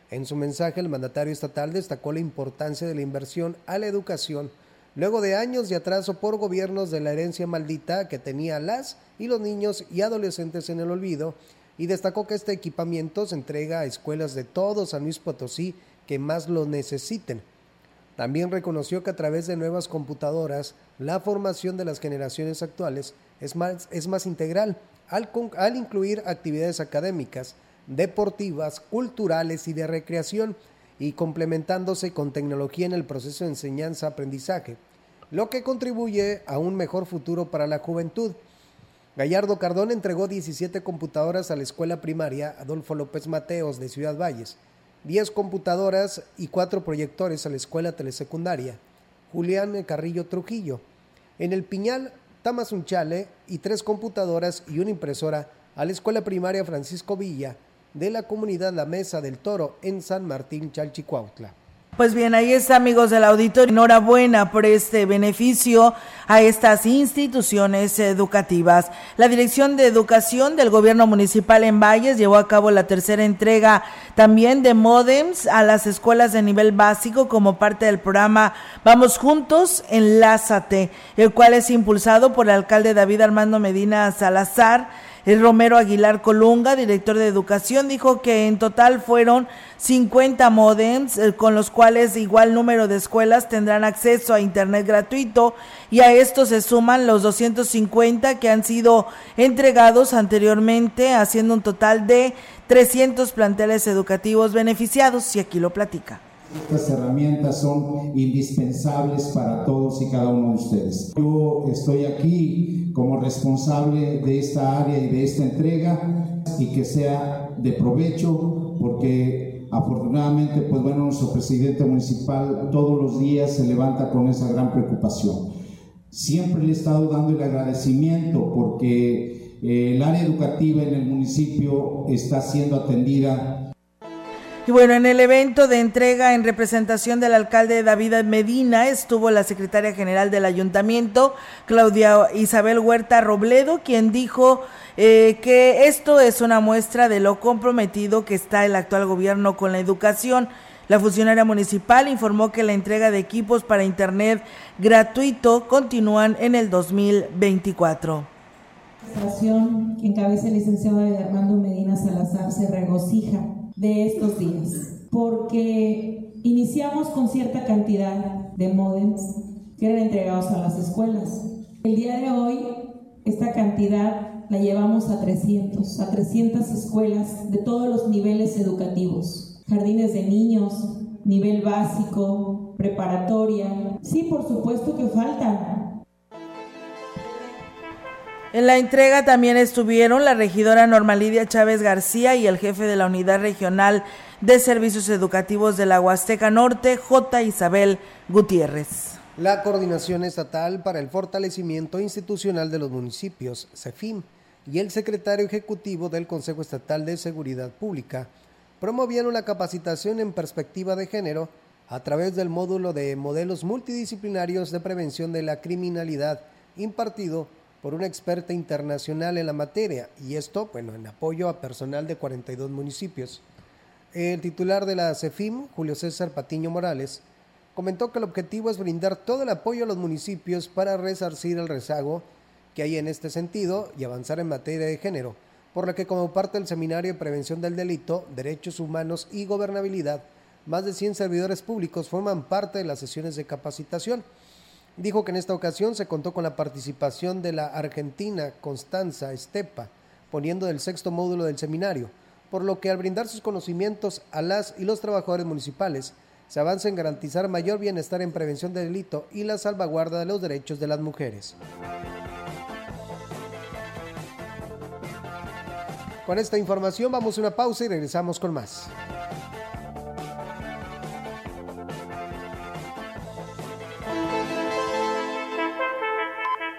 S2: En su mensaje, el mandatario estatal destacó la importancia de la inversión a la educación luego de años de atraso por gobiernos de la herencia maldita que tenía las y los niños y adolescentes en el olvido y destacó que este equipamiento se entrega a escuelas de todo San Luis Potosí que más lo necesiten. También reconoció que a través de nuevas computadoras la formación de las generaciones actuales es más, es más integral al, al incluir actividades académicas, deportivas, culturales y de recreación y complementándose con tecnología en el proceso de enseñanza-aprendizaje, lo que contribuye a un mejor futuro para la juventud. Gallardo Cardón entregó 17 computadoras a la escuela primaria Adolfo López Mateos de Ciudad Valles, 10 computadoras y 4 proyectores a la escuela telesecundaria Julián Carrillo Trujillo. En el Piñal, Tamazunchale y 3 computadoras y una impresora a la escuela primaria Francisco Villa de la comunidad La Mesa del Toro en San Martín Chalchicuautla.
S1: Pues bien, ahí está, amigos del auditorio. Enhorabuena por este beneficio a estas instituciones educativas. La Dirección de Educación del Gobierno Municipal en Valles llevó a cabo la tercera entrega también de modems a las escuelas de nivel básico como parte del programa Vamos Juntos, Enlázate, el cual es impulsado por el alcalde David Armando Medina Salazar el Romero Aguilar Colunga, director de educación, dijo que en total fueron 50 modems eh, con los cuales igual número de escuelas tendrán acceso a internet gratuito y a esto se suman los 250 que han sido entregados anteriormente, haciendo un total de 300 planteles educativos beneficiados y aquí lo platica.
S22: Estas herramientas son indispensables para todos y cada uno de ustedes. Yo estoy aquí como responsable de esta área y de esta entrega y que sea de provecho porque afortunadamente, pues bueno, nuestro presidente municipal todos los días se levanta con esa gran preocupación. Siempre le he estado dando el agradecimiento porque eh, el área educativa en el municipio está siendo atendida
S1: y bueno, en el evento de entrega en representación del alcalde David Medina estuvo la secretaria general del ayuntamiento, Claudia Isabel Huerta Robledo, quien dijo eh, que esto es una muestra de lo comprometido que está el actual gobierno con la educación. La funcionaria municipal informó que la entrega de equipos para Internet gratuito continúan en el 2024.
S23: La que encabeza el licenciado Armando Medina Salazar se regocija de estos días, porque iniciamos con cierta cantidad de modems que eran entregados a las escuelas. El día de hoy Esta cantidad la llevamos a 300, a 300 escuelas de todos los niveles educativos, jardines de niños, nivel básico, preparatoria. Sí, por supuesto que faltan.
S1: En la entrega también estuvieron la regidora Norma Lidia Chávez García y el jefe de la Unidad Regional de Servicios Educativos de la Huasteca Norte, J. Isabel Gutiérrez.
S2: La Coordinación Estatal para el Fortalecimiento Institucional de los Municipios, CEFIM, y el secretario ejecutivo del Consejo Estatal de Seguridad Pública promovieron la capacitación en perspectiva de género a través del módulo de modelos multidisciplinarios de prevención de la criminalidad impartido por una experta internacional en la materia, y esto, bueno, en apoyo a personal de 42 municipios. El titular de la CEFIM, Julio César Patiño Morales, comentó que el objetivo es brindar todo el apoyo a los municipios para resarcir el rezago que hay en este sentido y avanzar en materia de género, por lo que como parte del Seminario de Prevención del Delito, Derechos Humanos y Gobernabilidad, más de 100 servidores públicos forman parte de las sesiones de capacitación. Dijo que en esta ocasión se contó con la participación de la argentina Constanza Estepa, poniendo el sexto módulo del seminario, por lo que al brindar sus conocimientos a las y los trabajadores municipales, se avanza en garantizar mayor bienestar en prevención del delito y la salvaguarda de los derechos de las mujeres. Con esta información vamos a una pausa y regresamos con más.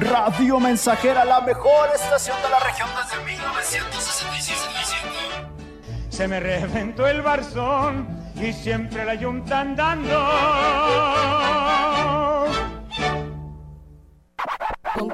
S14: Radio Mensajera, la mejor estación de la región desde 1967.
S18: Se me reventó el barzón y siempre la yunta andando.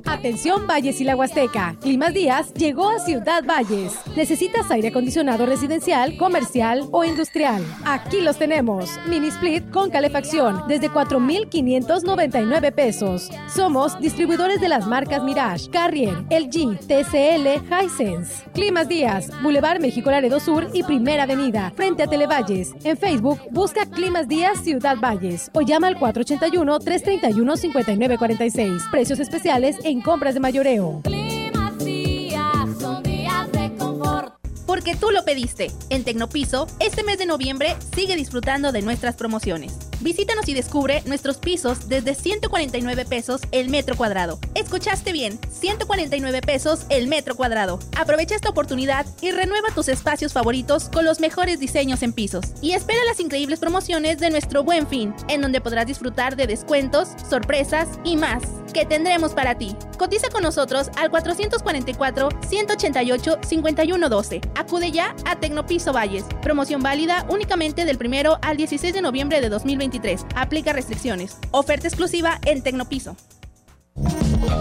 S10: Atención Valles y la Huasteca. Climas Díaz llegó a Ciudad Valles. ¿Necesitas aire acondicionado residencial, comercial o industrial? Aquí los tenemos. Mini split con calefacción desde 4,599 pesos. Somos distribuidores de las marcas Mirage, Carrier, LG, TCL, Hisense. Climas Díaz, Boulevard México Laredo Sur y Primera Avenida, frente a Televalles. En Facebook, busca Climas Díaz Ciudad Valles o llama al 481-331-5946. Precios especiales en compras de mayoreo.
S24: Porque tú lo pediste. En Tecnopiso, este mes de noviembre sigue disfrutando de nuestras promociones. Visítanos y descubre nuestros pisos desde 149 pesos el metro cuadrado. Escuchaste bien, 149 pesos el metro cuadrado. Aprovecha esta oportunidad y renueva tus espacios favoritos con los mejores diseños en pisos. Y espera las increíbles promociones de nuestro Buen Fin, en donde podrás disfrutar de descuentos, sorpresas y más que tendremos para ti. Cotiza con nosotros al 444-188-5112. Acude ya a Tecnopiso Valles. Promoción válida únicamente del primero al 16 de noviembre de 2023. Aplica restricciones. Oferta exclusiva en Tecnopiso.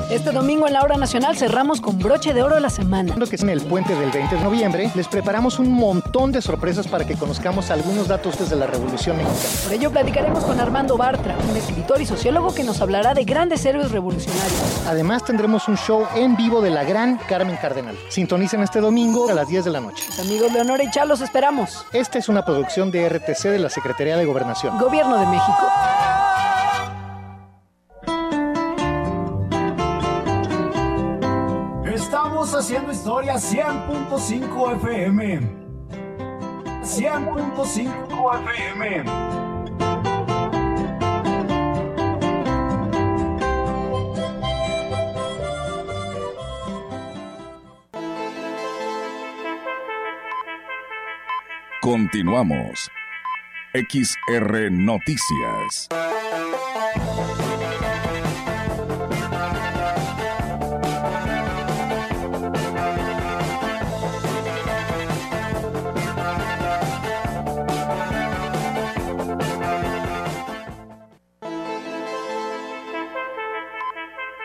S25: Este domingo en la hora nacional cerramos con broche de oro la semana.
S26: Lo que es en el puente del 20 de noviembre, les preparamos un montón de sorpresas para que conozcamos algunos datos desde la Revolución Mexicana.
S25: Por ello platicaremos con Armando Bartra, un escritor y sociólogo que nos hablará de grandes héroes revolucionarios.
S26: Además tendremos un show en vivo de la gran Carmen Cardenal. Sintonicen este domingo a las 10 de la noche.
S25: amigos Leonora y Chá los esperamos.
S26: Esta es una producción de RTC de la Secretaría de Gobernación.
S25: Gobierno de México.
S14: Haciendo historia 100.5 FM. 100.5 FM.
S11: Continuamos. XR Noticias.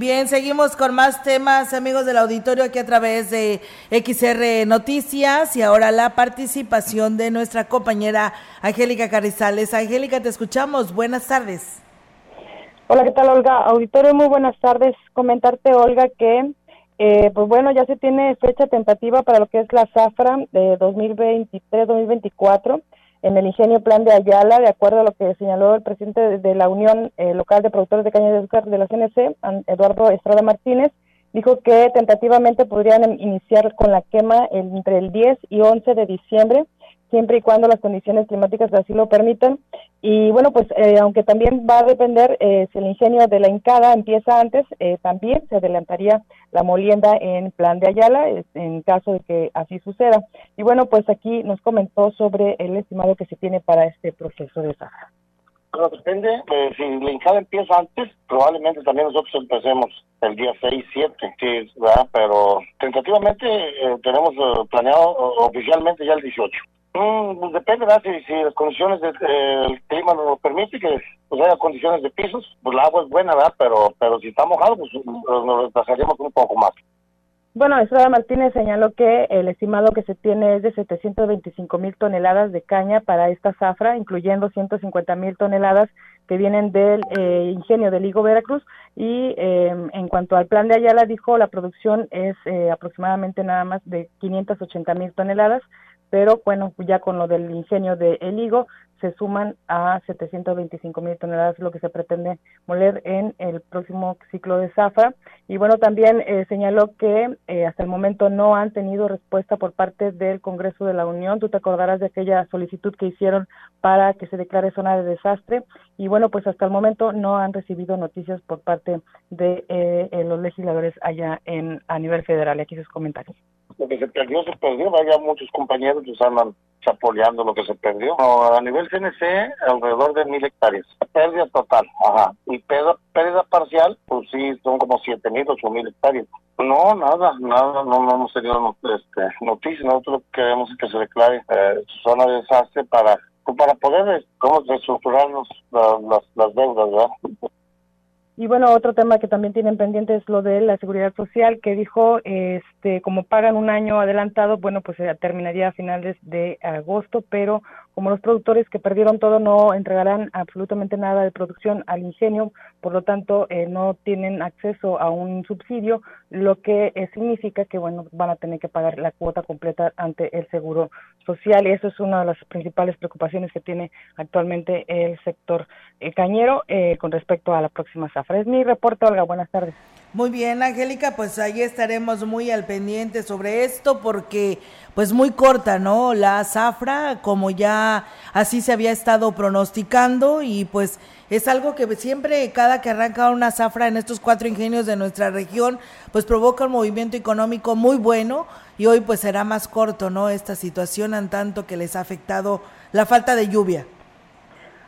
S1: Bien, seguimos con más temas, amigos del auditorio, aquí a través de XR Noticias y ahora la participación de nuestra compañera Angélica Carrizales. Angélica, te escuchamos. Buenas tardes.
S27: Hola, ¿qué tal, Olga? Auditorio, muy buenas tardes. Comentarte, Olga, que, eh, pues bueno, ya se tiene fecha tentativa para lo que es la zafra de 2023-2024 en el ingenio Plan de Ayala, de acuerdo a lo que señaló el presidente de la Unión eh, Local de Productores de Caña de Azúcar de la CNC, Eduardo Estrada Martínez, dijo que tentativamente podrían iniciar con la quema entre el 10 y 11 de diciembre siempre y cuando las condiciones climáticas así lo permitan. Y bueno, pues eh, aunque también va a depender eh, si el ingenio de la Incada empieza antes, eh, también se adelantaría la molienda en plan de Ayala en caso de que así suceda. Y bueno, pues aquí nos comentó sobre el estimado que se tiene para este proceso de Sahara.
S28: Bueno, depende, si la Incada empieza antes, probablemente también nosotros empecemos el día 6, 7, sí, ¿verdad? Pero tentativamente tenemos planeado oficialmente ya el 18. Mm, pues depende, ¿verdad? Si, las condiciones del clima nos lo permite, que pues haya condiciones de pisos, pues el agua es buena, ¿verdad? Pero, pero si está mojado, pues nos retrasaríamos un poco más.
S27: Bueno, Estrada Martínez señaló que el estimado que se tiene es de 725 mil toneladas de caña para esta zafra, incluyendo 150 mil toneladas que vienen del eh, ingenio de Ligo Veracruz. Y eh, en cuanto al plan de Ayala, dijo la producción es eh, aproximadamente nada más de 580 mil toneladas pero bueno, ya con lo del ingenio de El Higo se suman a 725 mil toneladas lo que se pretende moler en el próximo ciclo de zafra. Y bueno, también eh, señaló que eh, hasta el momento no han tenido respuesta por parte del Congreso de la Unión. Tú te acordarás de aquella solicitud que hicieron para que se declare zona de desastre. Y bueno, pues hasta el momento no han recibido noticias por parte de eh, los legisladores allá en a nivel federal. Aquí sus comentarios
S28: lo que se perdió, se perdió. Vaya, muchos compañeros que andan chapoleando lo que se perdió. a nivel CNC, alrededor de mil hectáreas. Pérdida total, ajá. Y pérdida, pérdida parcial, pues sí, son como siete mil, ocho mil hectáreas. No, nada, nada, no, no hemos tenido este, noticias. Nosotros queremos que se declare eh, zona de desastre para pues, para poder ¿cómo, reestructurarnos las, las deudas, ¿verdad?
S27: Y bueno, otro tema que también tienen pendiente es lo de la seguridad social, que dijo, este, como pagan un año adelantado, bueno, pues se terminaría a finales de agosto, pero como los productores que perdieron todo no entregarán absolutamente nada de producción al ingenio, por lo tanto eh, no tienen acceso a un subsidio, lo que eh, significa que bueno van a tener que pagar la cuota completa ante el seguro social y eso es una de las principales preocupaciones que tiene actualmente el sector eh, cañero con respecto a la próxima zafra. Es mi reporte, Olga. Buenas tardes.
S1: Muy bien, Angélica, pues ahí estaremos muy al pendiente sobre esto porque pues muy corta, ¿no? La zafra, como ya así se había estado pronosticando y pues es algo que siempre cada que arranca una zafra en estos cuatro ingenios de nuestra región, pues provoca un movimiento económico muy bueno y hoy pues será más corto, ¿no? Esta situación en tanto que les ha afectado la falta de lluvia.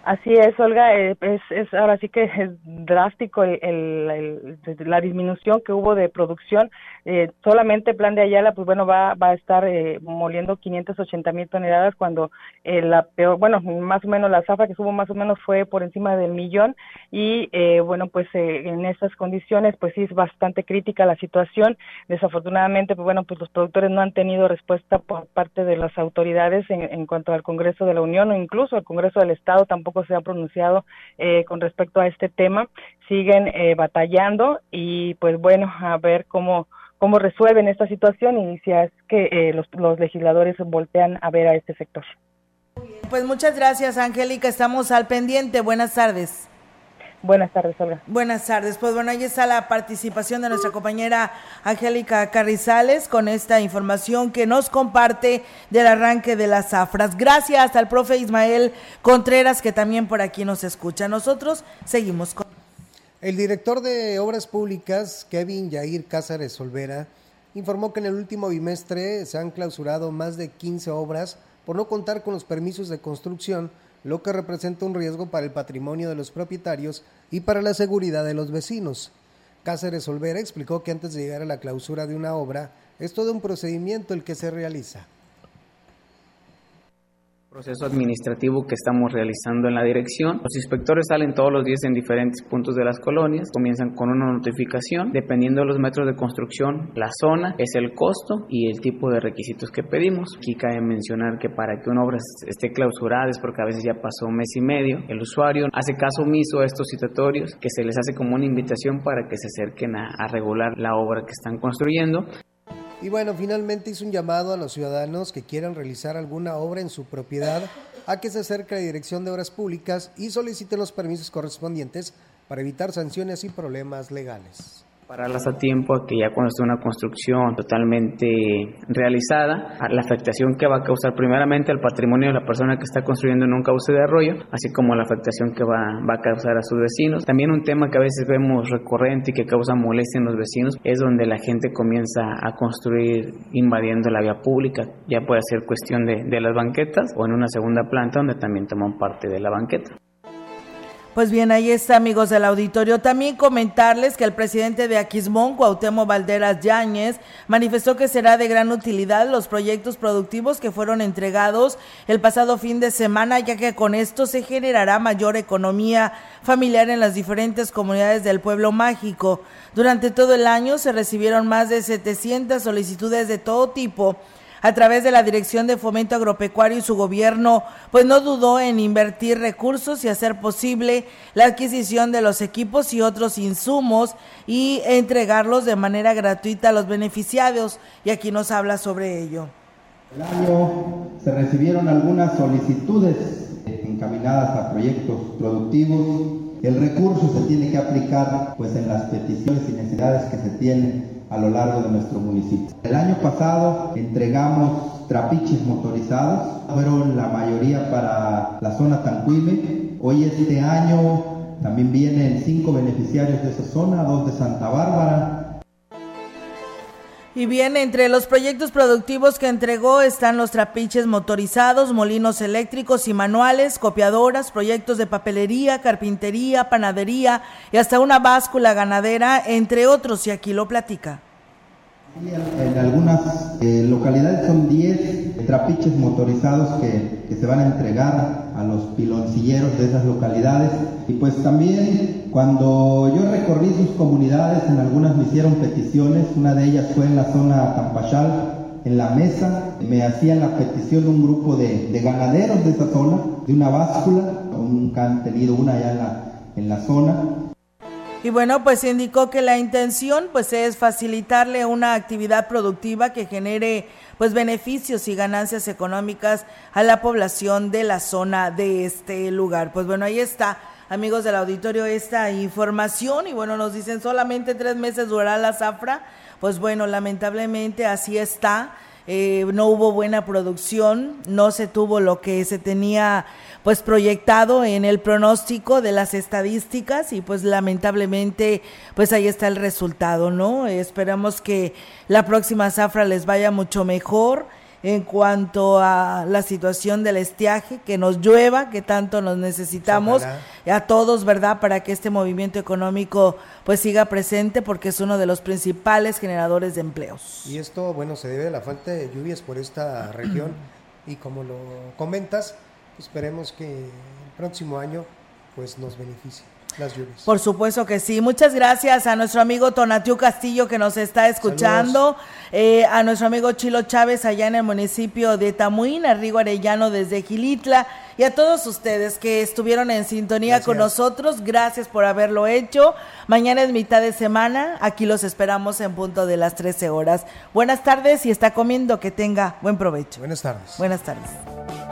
S27: Así es, Olga, eh, es, es ahora sí que es drástico el, la disminución que hubo de producción. Eh, solamente Plan de Ayala, pues bueno, va, va a estar eh, moliendo 580 mil toneladas cuando la peor, bueno, más o menos la zafra que subo más o menos fue por encima del millón y bueno, pues en esas condiciones, pues sí es bastante crítica la situación. Desafortunadamente, pues bueno, pues los productores no han tenido respuesta por parte de las autoridades en, en cuanto al Congreso de la Unión o incluso al Congreso del Estado tampoco se ha pronunciado eh, con respecto a este tema. Siguen eh, batallando y pues bueno, a ver cómo cómo resuelven esta situación y si es que eh, los, los legisladores voltean a ver a este sector.
S1: Pues muchas gracias, Angélica. Estamos al pendiente. Buenas tardes.
S27: Buenas tardes, Olga.
S1: Buenas tardes. Pues bueno, ahí está la participación de nuestra compañera Angélica Carrizales con esta información que nos comparte del arranque de las zafras. Gracias al profe Ismael Contreras que también por aquí nos escucha. Nosotros seguimos con...
S2: El director de Obras Públicas, Kevin Yair Cázares Olvera, informó que en el último bimestre se han clausurado más de 15 obras por no contar con los permisos de construcción, lo que representa un riesgo para el patrimonio de los propietarios y para la seguridad de los vecinos. Cáceres Olvera explicó que antes de llegar a la clausura de una obra, es todo un procedimiento el que se realiza
S29: proceso administrativo que estamos realizando en la dirección. Los inspectores salen todos los días en diferentes puntos de las colonias, comienzan con una notificación, dependiendo de los metros de construcción, la zona, es el costo y el tipo de requisitos que pedimos. Aquí cabe mencionar que para que una obra esté clausurada es porque a veces ya pasó un mes y medio, el usuario hace caso omiso a estos citatorios, que se les hace como una invitación para que se acerquen a, a regular la obra que están construyendo.
S2: Y bueno, finalmente hizo un llamado a los ciudadanos que quieran realizar alguna obra en su propiedad a que se acerque a la Dirección de Obras Públicas y soliciten los permisos correspondientes para evitar sanciones y problemas legales
S29: pararlas a tiempo a que ya cuando esté una construcción totalmente realizada, la afectación que va a causar primeramente al patrimonio de la persona que está construyendo en un cauce de arroyo, así como la afectación que va, va a causar a sus vecinos. También un tema que a veces vemos recurrente y que causa molestia en los vecinos es donde la gente comienza a construir invadiendo la vía pública, ya puede ser cuestión de, de las banquetas o en una segunda planta donde también toman parte de la banqueta.
S1: Pues bien, ahí está, amigos del auditorio. También comentarles que el presidente de Aquismón, Cuauhtémoc Valderas Yáñez, manifestó que será de gran utilidad los proyectos productivos que fueron entregados el pasado fin de semana, ya que con esto se generará mayor economía familiar en las diferentes comunidades del pueblo mágico. Durante todo el año se recibieron más de 700 solicitudes de todo tipo a través de la Dirección de Fomento Agropecuario y su gobierno, pues no dudó en invertir recursos y hacer posible la adquisición de los equipos y otros insumos y entregarlos de manera gratuita a los beneficiados. Y aquí nos habla sobre ello.
S30: El año se recibieron algunas solicitudes encaminadas a proyectos productivos. El recurso se tiene que aplicar pues en las peticiones y necesidades que se tienen a lo largo de nuestro municipio. El año pasado entregamos trapiches motorizados, fueron la mayoría para la zona Tanquime. Hoy este año también vienen cinco beneficiarios de esa zona, dos de Santa Bárbara,
S1: y bien, entre los proyectos productivos que entregó están los trapiches motorizados, molinos eléctricos y manuales, copiadoras, proyectos de papelería, carpintería, panadería y hasta una báscula ganadera, entre otros, y aquí lo platica.
S30: En algunas eh, localidades son 10 trapiches motorizados que, que, se van a entregar a los piloncilleros de esas localidades. Y pues también cuando yo recorrí sus comunidades, en algunas me hicieron peticiones, una de ellas fue en la zona Campachal, en la mesa, me hacían la petición un grupo de, de ganaderos de esa zona, de una báscula, nunca han tenido una allá en la, en la zona,
S1: y bueno, pues indicó que la intención pues es facilitarle una actividad productiva que genere pues beneficios y ganancias económicas a la población de la zona de este lugar. Pues bueno, ahí está, amigos del auditorio, esta información y bueno, nos dicen solamente tres meses durará la zafra. Pues bueno, lamentablemente así está. Eh, no hubo buena producción, no se tuvo lo que se tenía pues proyectado en el pronóstico de las estadísticas y pues lamentablemente pues ahí está el resultado, ¿no? Esperamos que la próxima zafra les vaya mucho mejor en cuanto a la situación del estiaje, que nos llueva, que tanto nos necesitamos a todos, ¿verdad? Para que este movimiento económico pues siga presente porque es uno de los principales generadores de empleos.
S2: Y esto, bueno, se debe a la falta de lluvias por esta región y como lo comentas, esperemos que el próximo año pues nos beneficie. Las lluvias.
S1: Por supuesto que sí. Muchas gracias a nuestro amigo Tonatiu Castillo que nos está escuchando, eh, a nuestro amigo Chilo Chávez allá en el municipio de Tamuín, a Rigo Arellano desde Gilitla y a todos ustedes que estuvieron en sintonía con nosotros. Gracias por haberlo hecho. Mañana es mitad de semana. Aquí los esperamos en punto de las 13 horas. Buenas tardes y está comiendo. Que tenga buen provecho.
S2: Buenas tardes.
S1: Buenas tardes.